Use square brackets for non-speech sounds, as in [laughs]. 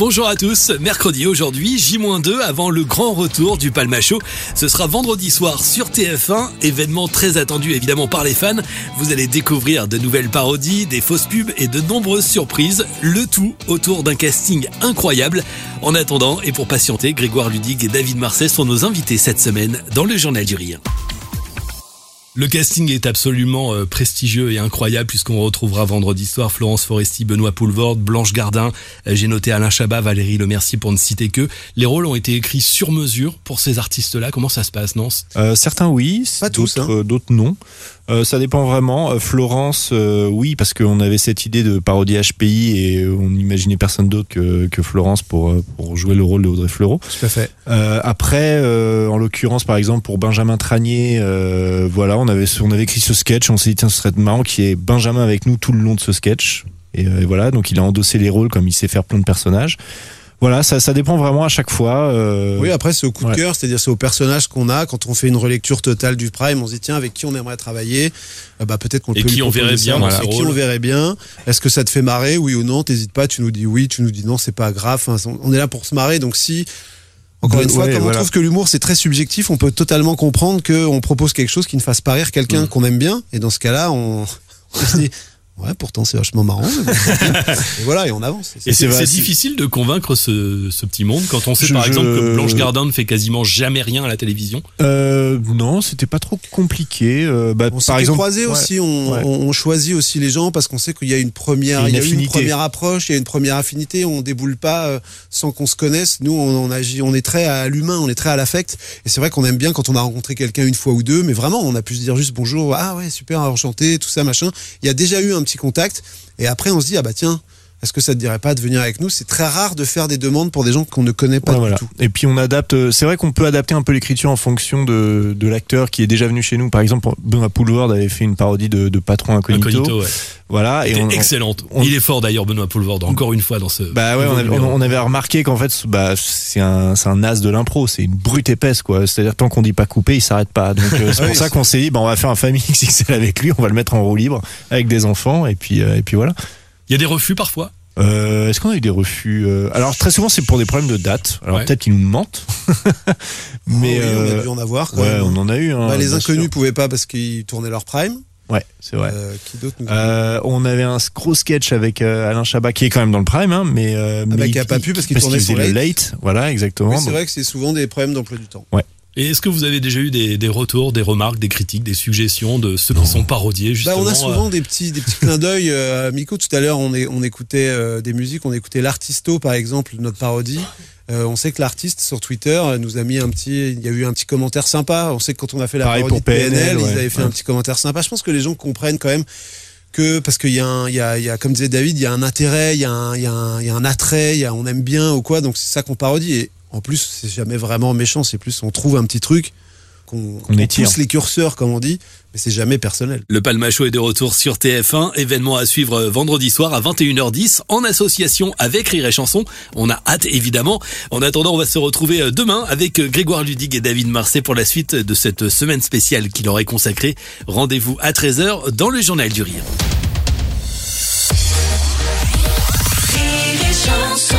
Bonjour à tous, mercredi aujourd'hui, J-2 avant le grand retour du Palmacho. Ce sera vendredi soir sur TF1, événement très attendu évidemment par les fans. Vous allez découvrir de nouvelles parodies, des fausses pubs et de nombreuses surprises, le tout autour d'un casting incroyable. En attendant, et pour patienter, Grégoire Ludig et David Marseille sont nos invités cette semaine dans le Journal du Rire. Le casting est absolument euh, prestigieux et incroyable puisqu'on retrouvera vendredi soir Florence Foresti, Benoît Poulvord, Blanche Gardin. Euh, j'ai noté Alain Chabat, Valérie Lemercier pour ne citer que. Les rôles ont été écrits sur mesure pour ces artistes-là. Comment ça se passe, non euh, Certains oui, d'autres hein. d'autres non. Euh, ça dépend vraiment. Euh, Florence, euh, oui, parce qu'on avait cette idée de parodie HPI et on n'imaginait personne d'autre que, que, Florence pour, pour jouer le rôle de Audrey Fleurot. Tout à fait. après, en l'occurrence, par exemple, pour Benjamin Tranier, voilà, on avait, on avait écrit ce sketch. On s'est dit, tiens, ce serait marrant qu'il y ait Benjamin avec nous tout le long de ce sketch. Et, et voilà, donc il a endossé les rôles comme il sait faire plein de personnages. Voilà, ça, ça dépend vraiment à chaque fois. Euh... Oui, après c'est au coup de cœur, c'est-à-dire c'est au personnage qu'on a. Quand on fait une relecture totale du Prime, on se dit tiens avec qui on aimerait travailler? Euh, bah peut-être qu'on peut. Et qui on verrait bien. Voilà. Et qui on verrait bien? Est-ce que ça te fait marrer, oui ou non? T'hésites pas, tu nous dis oui, tu nous dis non, c'est pas grave. Enfin, on est là pour se marrer, donc si encore une fois, comme on trouve que l'humour c'est très subjectif, on peut totalement comprendre qu'on propose quelque chose qui ne fasse pas rire quelqu'un mm. qu'on aime bien. Et dans ce cas-là, on, [laughs] on se dit Ouais, pourtant c'est vachement marrant. [laughs] et voilà, et on avance. Et c'est difficile de convaincre ce, ce, petit monde quand on sait par exemple que Blanche Gardin ne fait quasiment jamais rien à la télévision. Euh, non, c'était pas trop compliqué. Euh, bah, on par exemple, croisé aussi, on, on, choisit aussi les gens parce qu'on sait qu'il y a une première, il y a une première approche, il y a une première affinité. On déboule pas euh, sans qu'on se connaisse. Nous, on, on, agit, on est très à l'humain, on est très à l'affect. Et c'est vrai qu'on aime bien quand on a rencontré quelqu'un une fois ou deux, mais vraiment, on a pu se dire juste bonjour, ah ouais, super, enchanté, tout ça, machin. Il y a déjà eu un petit contact. Et après, on se dit, ah bah tiens, est-ce que ça te dirait pas de venir avec nous? C'est très rare de faire des demandes pour des gens qu'on ne connaît pas du tout. Et puis on adapte. Euh, c'est vrai qu'on peut adapter un peu l'écriture en fonction de, de l'acteur qui est déjà venu chez nous. Par exemple, Benoît Poulvord avait fait une parodie de, de Patron Incognito. Incognito ouais. Voilà. Et excellente. Il est fort d'ailleurs, Benoît Poulvord. Encore une fois dans ce. Bah ouais, on avait, remarqué qu'en fait, bah, c'est un, c'est un as de l'impro. C'est une brute épaisse, quoi. C'est-à-dire tant qu'on dit pas couper, il s'arrête pas. Donc euh, c'est [laughs] pour ça qu'on s'est dit, bah, on va faire un famille [laughs] XXL avec lui. On va le mettre en roue libre avec des enfants et puis euh, et puis voilà. Il y a des refus parfois? Euh, Est-ce qu'on a eu des refus euh, Alors très souvent c'est pour des problèmes de date. Alors peut-être qu'ils nous mentent. [laughs] Mais oh oui, on a euh, dû en avoir. Quand ouais, on en a eu. Hein, bah, les inconnus sûr. pouvaient pas parce qu'ils tournaient leur prime. Ouais, c'est vrai. Euh, qui d'autre euh, On avait un gros sketch avec euh, Alain Chabat qui est quand même dans le prime, hein, mais euh, ah bah, qui a pas pu parce qu'il tournait sur late. le late. Voilà, exactement. c'est vrai que c'est souvent des problèmes d'emploi du temps. Ouais. Et est-ce que vous avez déjà eu des, des, retours, des remarques, des critiques, des suggestions de ceux qui sont parodiés justement bah, On a souvent euh... des petits, des petits clins d'œil. Euh, Miko, tout à l'heure, on, est, on écoutait euh, des musiques, on écoutait l'Artisto par exemple, notre parodie. Euh, on sait que l'artiste sur Twitter nous a mis un petit, il y a eu un petit commentaire sympa. On sait que quand on a fait la Pareil parodie pour PNL, de PNL, ouais. ils avaient fait ouais. un petit commentaire sympa. Je pense que les gens comprennent quand même que parce qu'il y a un, il y y a, comme disait David, il y a un intérêt, il y a un, il y a un, il y a un attrait, il y a, on aime bien ou quoi. Donc c'est ça qu'on parodie. Et en plus, c'est jamais vraiment méchant. C'est plus on trouve un petit truc qu'on qu pousse les curseurs, comme on dit, mais c'est jamais personnel. Le Palmacho est de retour sur TF1, événement à suivre vendredi soir à 21h10 en association avec Rire et Chanson. On a hâte évidemment. En attendant, on va se retrouver demain avec Grégoire Ludig et David Marseille pour la suite de cette semaine spéciale qui leur est consacrée. Rendez-vous à 13h dans le Journal du Rire. Rire et Chanson